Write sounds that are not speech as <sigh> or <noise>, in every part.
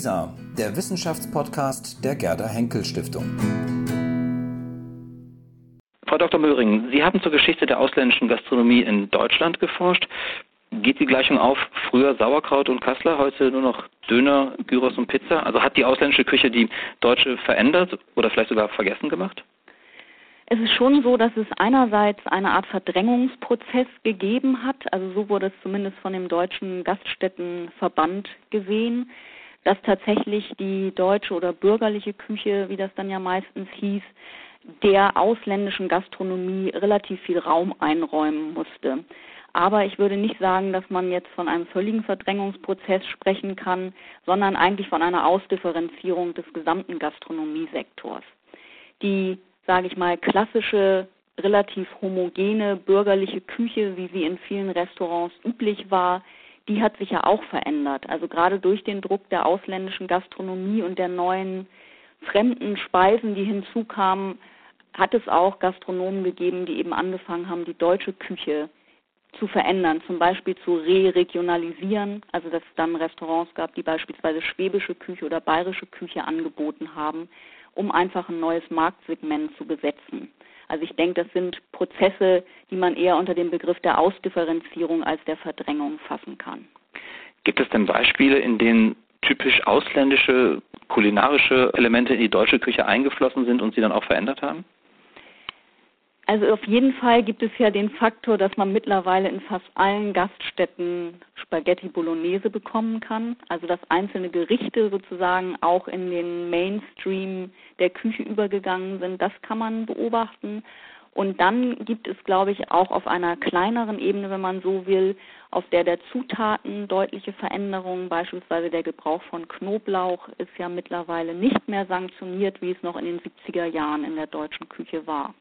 WISA, der Wissenschaftspodcast der Gerda Henkel Stiftung. Frau Dr. Möhring, Sie haben zur Geschichte der ausländischen Gastronomie in Deutschland geforscht. Geht die Gleichung auf? Früher Sauerkraut und Kassler, heute nur noch Döner, Gyros und Pizza? Also hat die ausländische Küche die deutsche verändert oder vielleicht sogar vergessen gemacht? Es ist schon so, dass es einerseits eine Art Verdrängungsprozess gegeben hat, also so wurde es zumindest von dem Deutschen Gaststättenverband gesehen, dass tatsächlich die deutsche oder bürgerliche Küche, wie das dann ja meistens hieß, der ausländischen Gastronomie relativ viel Raum einräumen musste. Aber ich würde nicht sagen, dass man jetzt von einem völligen Verdrängungsprozess sprechen kann, sondern eigentlich von einer Ausdifferenzierung des gesamten Gastronomiesektors. Die sage ich mal, klassische, relativ homogene bürgerliche Küche, wie sie in vielen Restaurants üblich war, die hat sich ja auch verändert. Also gerade durch den Druck der ausländischen Gastronomie und der neuen fremden Speisen, die hinzukamen, hat es auch Gastronomen gegeben, die eben angefangen haben, die deutsche Küche zu verändern, zum Beispiel zu re-regionalisieren, also dass es dann Restaurants gab, die beispielsweise schwäbische Küche oder bayerische Küche angeboten haben, um einfach ein neues Marktsegment zu besetzen. Also ich denke, das sind Prozesse, die man eher unter dem Begriff der Ausdifferenzierung als der Verdrängung fassen kann. Gibt es denn Beispiele, in denen typisch ausländische kulinarische Elemente in die deutsche Küche eingeflossen sind und sie dann auch verändert haben? Also auf jeden Fall gibt es ja den Faktor, dass man mittlerweile in fast allen Gaststätten Spaghetti Bolognese bekommen kann. Also dass einzelne Gerichte sozusagen auch in den Mainstream der Küche übergegangen sind. Das kann man beobachten. Und dann gibt es, glaube ich, auch auf einer kleineren Ebene, wenn man so will, auf der der Zutaten deutliche Veränderungen, beispielsweise der Gebrauch von Knoblauch ist ja mittlerweile nicht mehr sanktioniert, wie es noch in den 70er Jahren in der deutschen Küche war.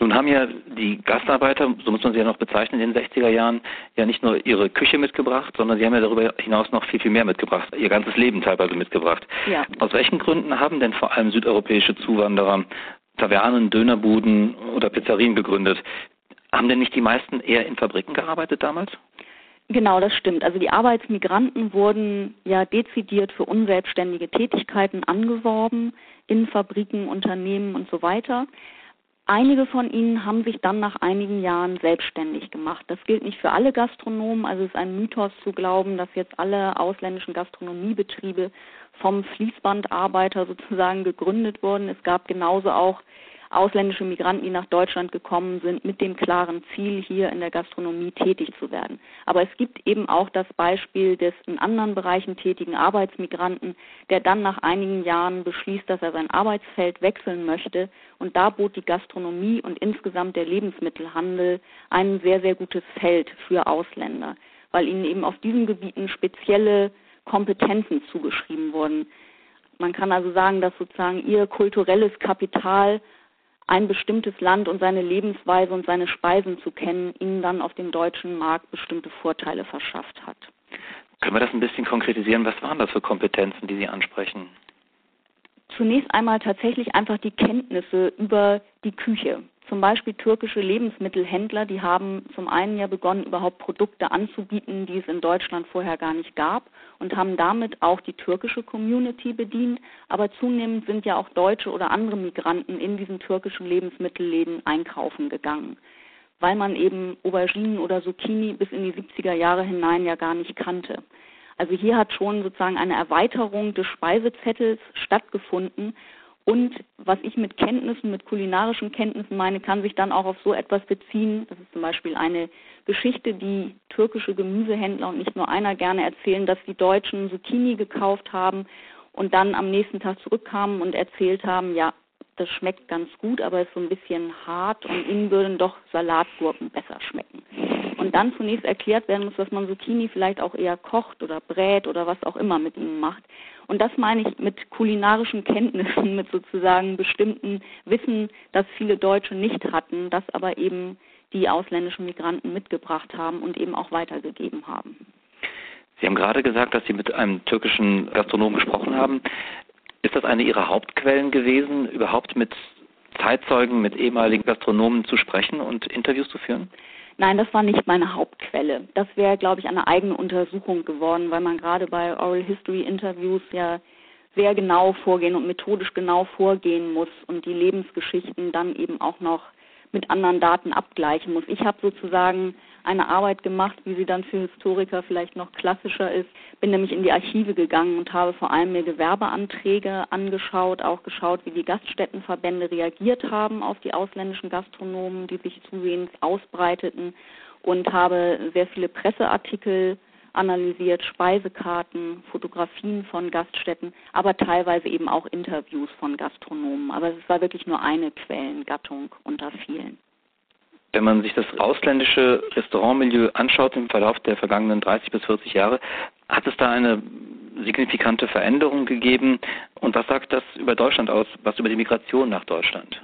Nun haben ja die Gastarbeiter, so muss man sie ja noch bezeichnen, in den 60er Jahren ja nicht nur ihre Küche mitgebracht, sondern sie haben ja darüber hinaus noch viel, viel mehr mitgebracht, ihr ganzes Leben teilweise mitgebracht. Ja. Aus welchen Gründen haben denn vor allem südeuropäische Zuwanderer Tavernen, Dönerbuden oder Pizzerien gegründet? Haben denn nicht die meisten eher in Fabriken gearbeitet damals? Genau, das stimmt. Also die Arbeitsmigranten wurden ja dezidiert für unselbstständige Tätigkeiten angeworben in Fabriken, Unternehmen und so weiter. Einige von ihnen haben sich dann nach einigen Jahren selbstständig gemacht. Das gilt nicht für alle Gastronomen, also es ist ein Mythos zu glauben, dass jetzt alle ausländischen Gastronomiebetriebe vom Fließbandarbeiter sozusagen gegründet wurden. Es gab genauso auch ausländische Migranten, die nach Deutschland gekommen sind, mit dem klaren Ziel, hier in der Gastronomie tätig zu werden. Aber es gibt eben auch das Beispiel des in anderen Bereichen tätigen Arbeitsmigranten, der dann nach einigen Jahren beschließt, dass er sein Arbeitsfeld wechseln möchte. Und da bot die Gastronomie und insgesamt der Lebensmittelhandel ein sehr, sehr gutes Feld für Ausländer, weil ihnen eben auf diesen Gebieten spezielle Kompetenzen zugeschrieben wurden. Man kann also sagen, dass sozusagen ihr kulturelles Kapital ein bestimmtes Land und seine Lebensweise und seine Speisen zu kennen, ihnen dann auf dem deutschen Markt bestimmte Vorteile verschafft hat. Können wir das ein bisschen konkretisieren? Was waren das für Kompetenzen, die Sie ansprechen? Zunächst einmal tatsächlich einfach die Kenntnisse über die Küche. Zum Beispiel türkische Lebensmittelhändler, die haben zum einen ja begonnen, überhaupt Produkte anzubieten, die es in Deutschland vorher gar nicht gab und haben damit auch die türkische Community bedient. Aber zunehmend sind ja auch Deutsche oder andere Migranten in diesen türkischen Lebensmittelläden einkaufen gegangen, weil man eben Auberginen oder Zucchini bis in die 70er Jahre hinein ja gar nicht kannte. Also hier hat schon sozusagen eine Erweiterung des Speisezettels stattgefunden und was ich mit Kenntnissen, mit kulinarischen Kenntnissen meine, kann sich dann auch auf so etwas beziehen. Das ist zum Beispiel eine Geschichte, die türkische Gemüsehändler und nicht nur einer gerne erzählen, dass die Deutschen Zucchini gekauft haben und dann am nächsten Tag zurückkamen und erzählt haben, ja, das schmeckt ganz gut, aber ist so ein bisschen hart und ihnen würden doch Salatgurken besser schmecken. Und dann zunächst erklärt werden muss, dass man Zucchini vielleicht auch eher kocht oder brät oder was auch immer mit ihnen macht. Und das meine ich mit kulinarischen Kenntnissen, mit sozusagen bestimmten Wissen, das viele Deutsche nicht hatten, das aber eben die ausländischen Migranten mitgebracht haben und eben auch weitergegeben haben. Sie haben gerade gesagt, dass Sie mit einem türkischen Gastronomen gesprochen haben. Ist das eine Ihrer Hauptquellen gewesen, überhaupt mit Zeitzeugen, mit ehemaligen Gastronomen zu sprechen und Interviews zu führen? Nein, das war nicht meine Hauptquelle. Das wäre, glaube ich, eine eigene Untersuchung geworden, weil man gerade bei Oral History Interviews ja sehr genau vorgehen und methodisch genau vorgehen muss und die Lebensgeschichten dann eben auch noch mit anderen Daten abgleichen muss. Ich habe sozusagen eine Arbeit gemacht, wie sie dann für Historiker vielleicht noch klassischer ist. Bin nämlich in die Archive gegangen und habe vor allem mir Gewerbeanträge angeschaut, auch geschaut, wie die Gaststättenverbände reagiert haben auf die ausländischen Gastronomen, die sich zusehends ausbreiteten und habe sehr viele Presseartikel analysiert, Speisekarten, Fotografien von Gaststätten, aber teilweise eben auch Interviews von Gastronomen. Aber es war wirklich nur eine Quellengattung unter vielen. Wenn man sich das ausländische Restaurantmilieu anschaut im Verlauf der vergangenen 30 bis 40 Jahre, hat es da eine signifikante Veränderung gegeben? Und was sagt das über Deutschland aus, was über die Migration nach Deutschland?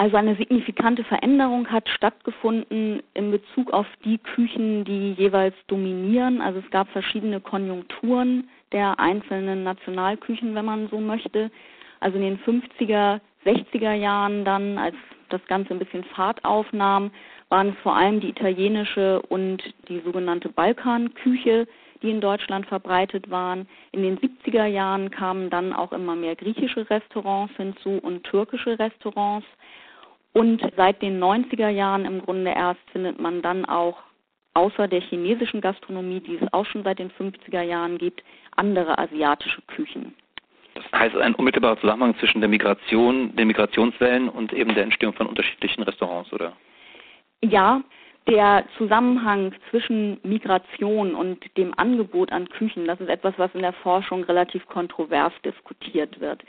Also eine signifikante Veränderung hat stattgefunden in Bezug auf die Küchen, die jeweils dominieren. Also es gab verschiedene Konjunkturen der einzelnen Nationalküchen, wenn man so möchte. Also in den 50er, 60er Jahren dann, als das Ganze ein bisschen Fahrt aufnahm, waren es vor allem die italienische und die sogenannte Balkanküche, die in Deutschland verbreitet waren. In den 70er Jahren kamen dann auch immer mehr griechische Restaurants hinzu und türkische Restaurants. Und seit den 90er Jahren im Grunde erst findet man dann auch außer der chinesischen Gastronomie, die es auch schon seit den 50er Jahren gibt, andere asiatische Küchen. Das heißt ein unmittelbarer Zusammenhang zwischen der Migration, den Migrationswellen und eben der Entstehung von unterschiedlichen Restaurants, oder? Ja, der Zusammenhang zwischen Migration und dem Angebot an Küchen, das ist etwas, was in der Forschung relativ kontrovers diskutiert wird.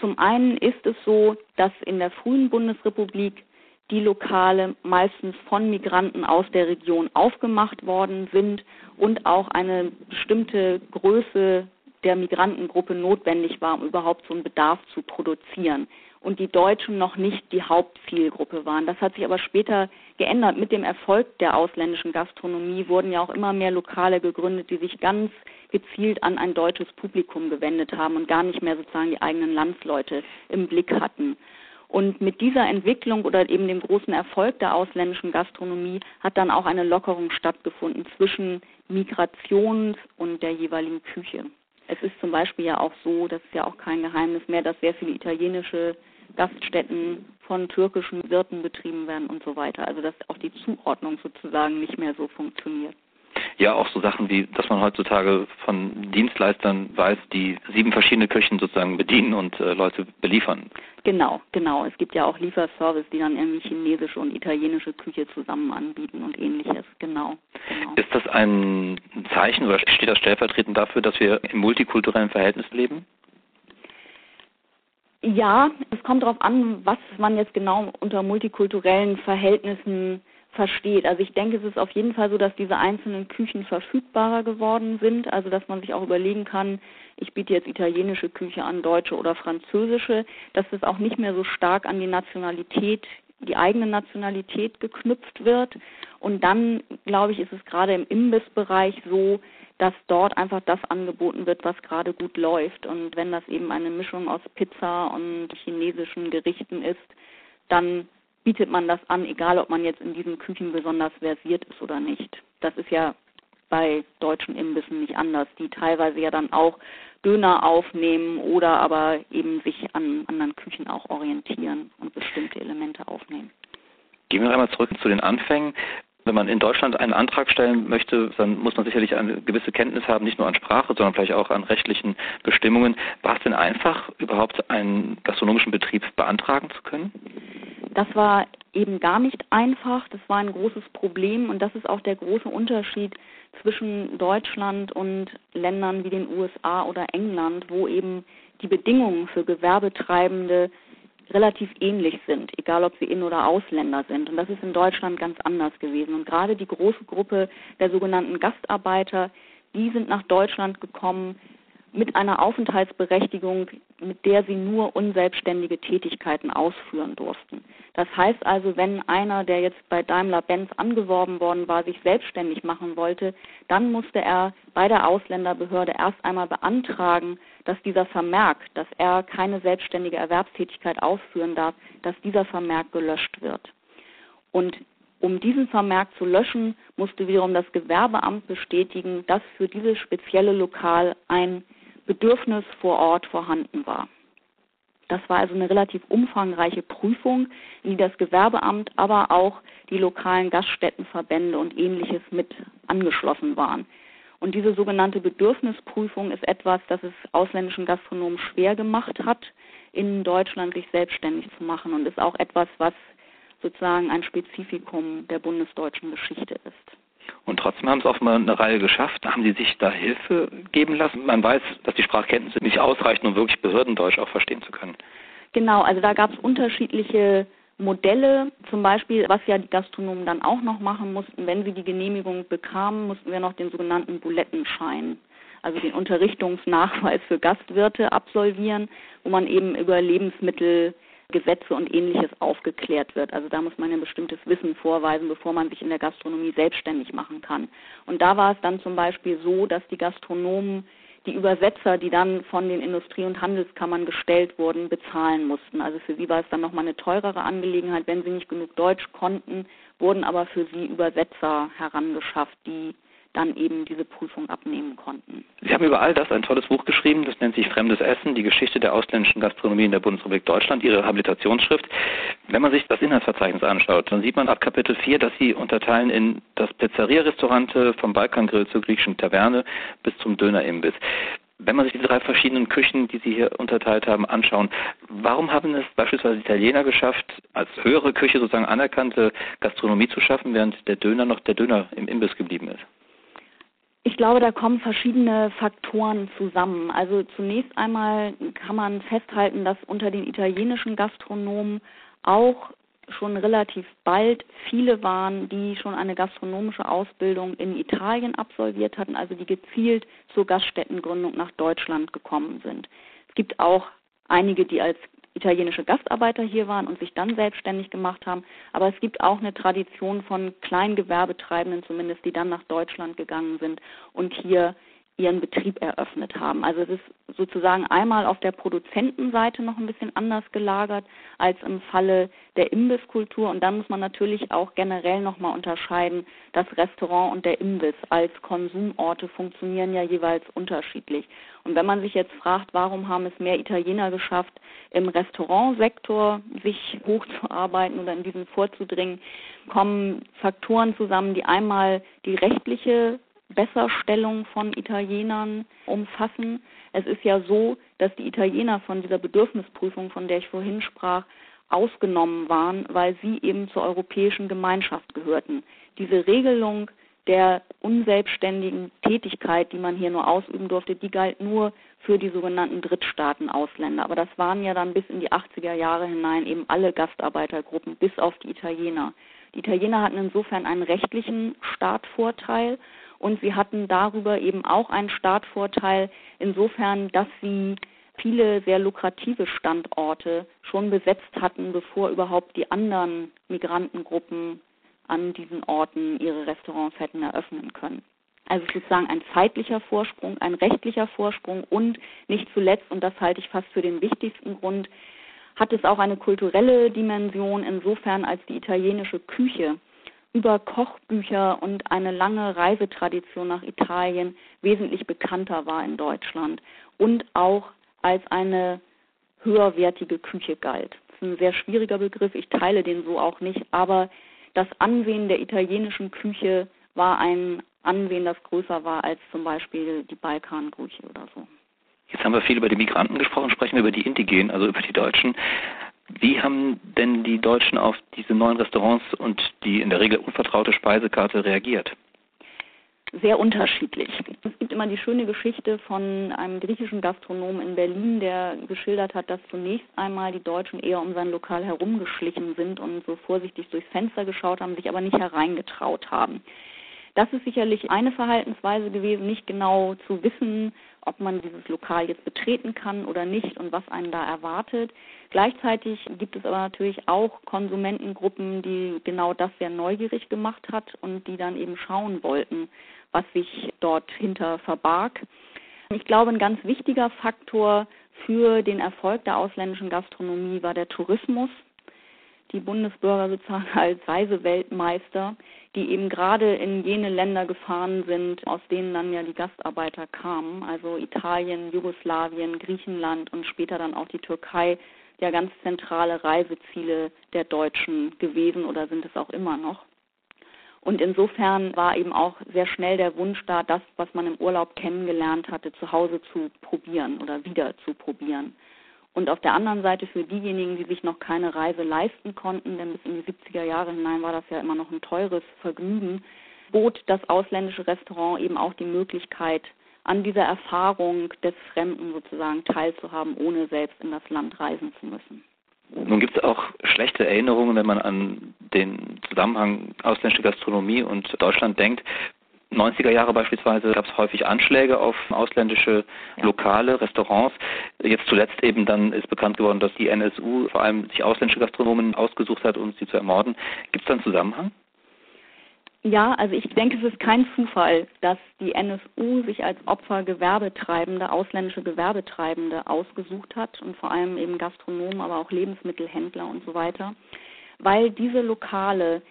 Zum einen ist es so, dass in der frühen Bundesrepublik die Lokale meistens von Migranten aus der Region aufgemacht worden sind und auch eine bestimmte Größe der Migrantengruppe notwendig war, um überhaupt so einen Bedarf zu produzieren. Und die Deutschen noch nicht die Hauptzielgruppe waren. Das hat sich aber später geändert. Mit dem Erfolg der ausländischen Gastronomie wurden ja auch immer mehr Lokale gegründet, die sich ganz gezielt an ein deutsches Publikum gewendet haben und gar nicht mehr sozusagen die eigenen Landsleute im Blick hatten. Und mit dieser Entwicklung oder eben dem großen Erfolg der ausländischen Gastronomie hat dann auch eine Lockerung stattgefunden zwischen Migrations- und der jeweiligen Küche. Es ist zum Beispiel ja auch so, das ist ja auch kein Geheimnis mehr, dass sehr viele italienische Gaststätten von türkischen Wirten betrieben werden und so weiter. Also dass auch die Zuordnung sozusagen nicht mehr so funktioniert. Ja, auch so Sachen wie, dass man heutzutage von Dienstleistern weiß, die sieben verschiedene Küchen sozusagen bedienen und äh, Leute beliefern. Genau, genau. Es gibt ja auch Lieferservice, die dann irgendwie chinesische und italienische Küche zusammen anbieten und ähnliches. Genau, genau. Ist das ein Zeichen oder steht das stellvertretend dafür, dass wir in multikulturellen Verhältnissen leben? Ja, es kommt darauf an, was man jetzt genau unter multikulturellen Verhältnissen versteht. Also ich denke, es ist auf jeden Fall so, dass diese einzelnen Küchen verfügbarer geworden sind, also dass man sich auch überlegen kann, ich biete jetzt italienische Küche an, deutsche oder französische, dass es auch nicht mehr so stark an die Nationalität, die eigene Nationalität geknüpft wird. Und dann, glaube ich, ist es gerade im Imbissbereich so, dass dort einfach das angeboten wird, was gerade gut läuft. Und wenn das eben eine Mischung aus Pizza und chinesischen Gerichten ist, dann bietet man das an, egal ob man jetzt in diesen Küchen besonders versiert ist oder nicht. Das ist ja bei deutschen Imbissen nicht anders, die teilweise ja dann auch Döner aufnehmen oder aber eben sich an anderen Küchen auch orientieren und bestimmte Elemente aufnehmen. Gehen wir einmal zurück zu den Anfängen. Wenn man in Deutschland einen Antrag stellen möchte, dann muss man sicherlich eine gewisse Kenntnis haben, nicht nur an Sprache, sondern vielleicht auch an rechtlichen Bestimmungen. War es denn einfach, überhaupt einen gastronomischen Betrieb beantragen zu können? Das war eben gar nicht einfach. Das war ein großes Problem und das ist auch der große Unterschied zwischen Deutschland und Ländern wie den USA oder England, wo eben die Bedingungen für Gewerbetreibende relativ ähnlich sind, egal ob sie In- oder Ausländer sind. Und das ist in Deutschland ganz anders gewesen. Und gerade die große Gruppe der sogenannten Gastarbeiter, die sind nach Deutschland gekommen mit einer Aufenthaltsberechtigung, mit der sie nur unselbstständige Tätigkeiten ausführen durften. Das heißt also, wenn einer, der jetzt bei Daimler-Benz angeworben worden war, sich selbstständig machen wollte, dann musste er bei der Ausländerbehörde erst einmal beantragen, dass dieser Vermerk, dass er keine selbstständige Erwerbstätigkeit ausführen darf, dass dieser Vermerk gelöscht wird. Und Um diesen Vermerk zu löschen, musste wiederum das Gewerbeamt bestätigen, dass für dieses spezielle Lokal ein Bedürfnis vor Ort vorhanden war. Das war also eine relativ umfangreiche Prüfung, in die das Gewerbeamt, aber auch die lokalen Gaststättenverbände und ähnliches mit angeschlossen waren. Und diese sogenannte Bedürfnisprüfung ist etwas, das es ausländischen Gastronomen schwer gemacht hat, in Deutschland sich selbstständig zu machen und ist auch etwas, was sozusagen ein Spezifikum der bundesdeutschen Geschichte ist. Und trotzdem haben es offenbar eine Reihe geschafft. Haben Sie sich da Hilfe geben lassen? Man weiß, dass die Sprachkenntnisse nicht ausreichen, um wirklich Behördendeutsch auch verstehen zu können. Genau, also da gab es unterschiedliche Modelle, zum Beispiel, was ja die Gastronomen dann auch noch machen mussten, wenn sie die Genehmigung bekamen, mussten wir noch den sogenannten Bulettenschein, also den Unterrichtungsnachweis für Gastwirte absolvieren, wo man eben über Lebensmittel Gesetze und ähnliches aufgeklärt wird. Also da muss man ein bestimmtes Wissen vorweisen, bevor man sich in der Gastronomie selbstständig machen kann. Und da war es dann zum Beispiel so, dass die Gastronomen die Übersetzer, die dann von den Industrie- und Handelskammern gestellt wurden, bezahlen mussten. Also für sie war es dann nochmal eine teurere Angelegenheit. Wenn sie nicht genug Deutsch konnten, wurden aber für sie Übersetzer herangeschafft, die dann eben diese Prüfung abnehmen konnten. Sie haben über all das ein tolles Buch geschrieben, das nennt sich Fremdes Essen, die Geschichte der ausländischen Gastronomie in der Bundesrepublik Deutschland, Ihre Habilitationsschrift. Wenn man sich das Inhaltsverzeichnis anschaut, dann sieht man ab Kapitel 4, dass Sie unterteilen in das Pizzeria-Restaurante vom Balkangrill zur griechischen Taverne bis zum Dönerimbiss. Wenn man sich die drei verschiedenen Küchen, die Sie hier unterteilt haben, anschauen, warum haben es beispielsweise Italiener geschafft, als höhere Küche sozusagen anerkannte Gastronomie zu schaffen, während der Döner noch der Döner im Imbiss geblieben ist? Ich glaube, da kommen verschiedene Faktoren zusammen. Also zunächst einmal kann man festhalten, dass unter den italienischen Gastronomen auch schon relativ bald viele waren, die schon eine gastronomische Ausbildung in Italien absolviert hatten, also die gezielt zur Gaststättengründung nach Deutschland gekommen sind. Es gibt auch einige, die als italienische Gastarbeiter hier waren und sich dann selbstständig gemacht haben. Aber es gibt auch eine Tradition von Kleingewerbetreibenden zumindest, die dann nach Deutschland gegangen sind und hier ihren Betrieb eröffnet haben. Also es ist sozusagen einmal auf der Produzentenseite noch ein bisschen anders gelagert als im Falle der Imbisskultur und dann muss man natürlich auch generell nochmal unterscheiden, das Restaurant und der Imbiss als Konsumorte funktionieren ja jeweils unterschiedlich. Und wenn man sich jetzt fragt, warum haben es mehr Italiener geschafft, im Restaurantsektor sich hochzuarbeiten oder in diesen vorzudringen, kommen Faktoren zusammen, die einmal die rechtliche Besserstellung von Italienern umfassen. Es ist ja so, dass die Italiener von dieser Bedürfnisprüfung, von der ich vorhin sprach, ausgenommen waren, weil sie eben zur europäischen Gemeinschaft gehörten. Diese Regelung der unselbstständigen Tätigkeit, die man hier nur ausüben durfte, die galt nur für die sogenannten Drittstaaten-Ausländer. Aber das waren ja dann bis in die 80er Jahre hinein eben alle Gastarbeitergruppen, bis auf die Italiener. Die Italiener hatten insofern einen rechtlichen Startvorteil und sie hatten darüber eben auch einen Startvorteil insofern, dass sie viele sehr lukrative Standorte schon besetzt hatten, bevor überhaupt die anderen Migrantengruppen an diesen Orten ihre Restaurants hätten eröffnen können. Also sozusagen ein zeitlicher Vorsprung, ein rechtlicher Vorsprung und nicht zuletzt, und das halte ich fast für den wichtigsten Grund, hat es auch eine kulturelle Dimension insofern, als die italienische Küche über Kochbücher und eine lange Reisetradition nach Italien wesentlich bekannter war in Deutschland und auch als eine höherwertige Küche galt. Das ist ein sehr schwieriger Begriff, ich teile den so auch nicht, aber das Ansehen der italienischen Küche war ein Ansehen, das größer war als zum Beispiel die Balkanküche oder so. Jetzt haben wir viel über die Migranten gesprochen, sprechen wir über die Indigenen, also über die Deutschen. Wie haben denn die Deutschen auf diese neuen Restaurants und die in der Regel unvertraute Speisekarte reagiert? Sehr unterschiedlich. Es gibt immer die schöne Geschichte von einem griechischen Gastronomen in Berlin, der geschildert hat, dass zunächst einmal die Deutschen eher um sein Lokal herumgeschlichen sind und so vorsichtig durchs Fenster geschaut haben, sich aber nicht hereingetraut haben. Das ist sicherlich eine Verhaltensweise gewesen, nicht genau zu wissen, ob man dieses Lokal jetzt betreten kann oder nicht und was einen da erwartet. Gleichzeitig gibt es aber natürlich auch Konsumentengruppen, die genau das sehr neugierig gemacht hat und die dann eben schauen wollten, was sich dort hinter verbarg. Ich glaube, ein ganz wichtiger Faktor für den Erfolg der ausländischen Gastronomie war der Tourismus. Die Bundesbürger sozusagen <laughs> als Reiseweltmeister, die eben gerade in jene Länder gefahren sind, aus denen dann ja die Gastarbeiter kamen, also Italien, Jugoslawien, Griechenland und später dann auch die Türkei, ja ganz zentrale Reiseziele der Deutschen gewesen oder sind es auch immer noch. Und insofern war eben auch sehr schnell der Wunsch da, das, was man im Urlaub kennengelernt hatte, zu Hause zu probieren oder wieder zu probieren. Und auf der anderen Seite für diejenigen, die sich noch keine Reise leisten konnten, denn bis in die 70er Jahre hinein war das ja immer noch ein teures Vergnügen, bot das ausländische Restaurant eben auch die Möglichkeit, an dieser Erfahrung des Fremden sozusagen teilzuhaben, ohne selbst in das Land reisen zu müssen. Nun gibt es auch schlechte Erinnerungen, wenn man an den Zusammenhang ausländische Gastronomie und Deutschland denkt. 90er Jahre beispielsweise gab es häufig Anschläge auf ausländische. Lokale, Restaurants. Jetzt zuletzt eben dann ist bekannt geworden, dass die NSU vor allem sich ausländische Gastronomen ausgesucht hat, um sie zu ermorden. Gibt es da einen Zusammenhang? Ja, also ich denke, es ist kein Zufall, dass die NSU sich als Opfer Gewerbetreibende, ausländische Gewerbetreibende ausgesucht hat und vor allem eben Gastronomen, aber auch Lebensmittelhändler und so weiter, weil diese Lokale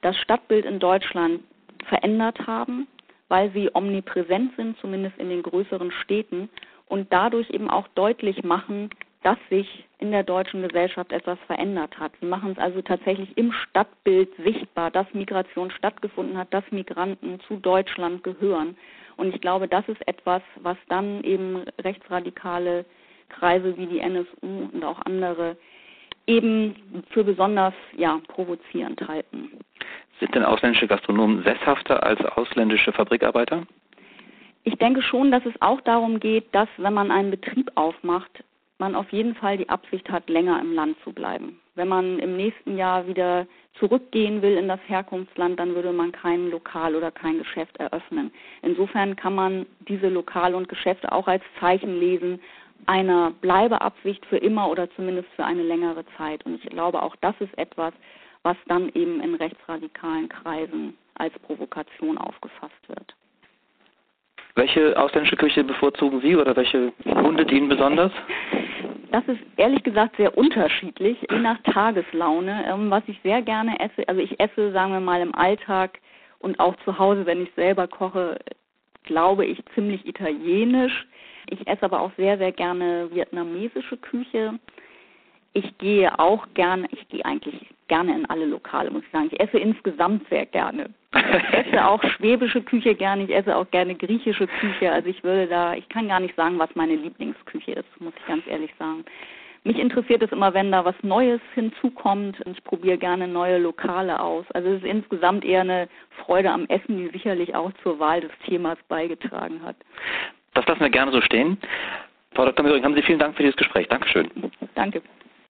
das Stadtbild in Deutschland verändert haben, weil sie omnipräsent sind, zumindest in den größeren Städten und dadurch eben auch deutlich machen, dass sich in der deutschen Gesellschaft etwas verändert hat. Sie machen es also tatsächlich im Stadtbild sichtbar, dass Migration stattgefunden hat, dass Migranten zu Deutschland gehören. Und ich glaube, das ist etwas, was dann eben rechtsradikale Kreise wie die NSU und auch andere eben für besonders ja, provozierend halten. Sind denn ausländische Gastronomen sesshafter als ausländische Fabrikarbeiter? Ich denke schon, dass es auch darum geht, dass wenn man einen Betrieb aufmacht, man auf jeden Fall die Absicht hat, länger im Land zu bleiben. Wenn man im nächsten Jahr wieder zurückgehen will in das Herkunftsland, dann würde man kein Lokal oder kein Geschäft eröffnen. Insofern kann man diese Lokale und Geschäfte auch als Zeichen lesen einer Bleibeabsicht für immer oder zumindest für eine längere Zeit. Und ich glaube, auch das ist etwas, was dann eben in rechtsradikalen Kreisen als Provokation aufgefasst wird. Welche ausländische Küche bevorzugen Sie oder welche Hunde dienen besonders? Das ist ehrlich gesagt sehr unterschiedlich, je nach Tageslaune. Ähm, was ich sehr gerne esse, also ich esse, sagen wir mal, im Alltag und auch zu Hause, wenn ich selber koche, glaube ich, ziemlich italienisch. Ich esse aber auch sehr, sehr gerne vietnamesische Küche. Ich gehe auch gerne, ich gehe eigentlich gerne in alle Lokale, muss ich sagen. Ich esse insgesamt sehr gerne. Ich <laughs> esse auch schwäbische Küche gerne, ich esse auch gerne griechische Küche. Also ich würde da, ich kann gar nicht sagen, was meine Lieblingsküche ist, muss ich ganz ehrlich sagen. Mich interessiert es immer, wenn da was Neues hinzukommt und ich probiere gerne neue Lokale aus. Also es ist insgesamt eher eine Freude am Essen, die sicherlich auch zur Wahl des Themas beigetragen hat. Das lassen wir gerne so stehen. Frau Dr. Möhring, haben Sie vielen Dank für dieses Gespräch. Dankeschön. Danke.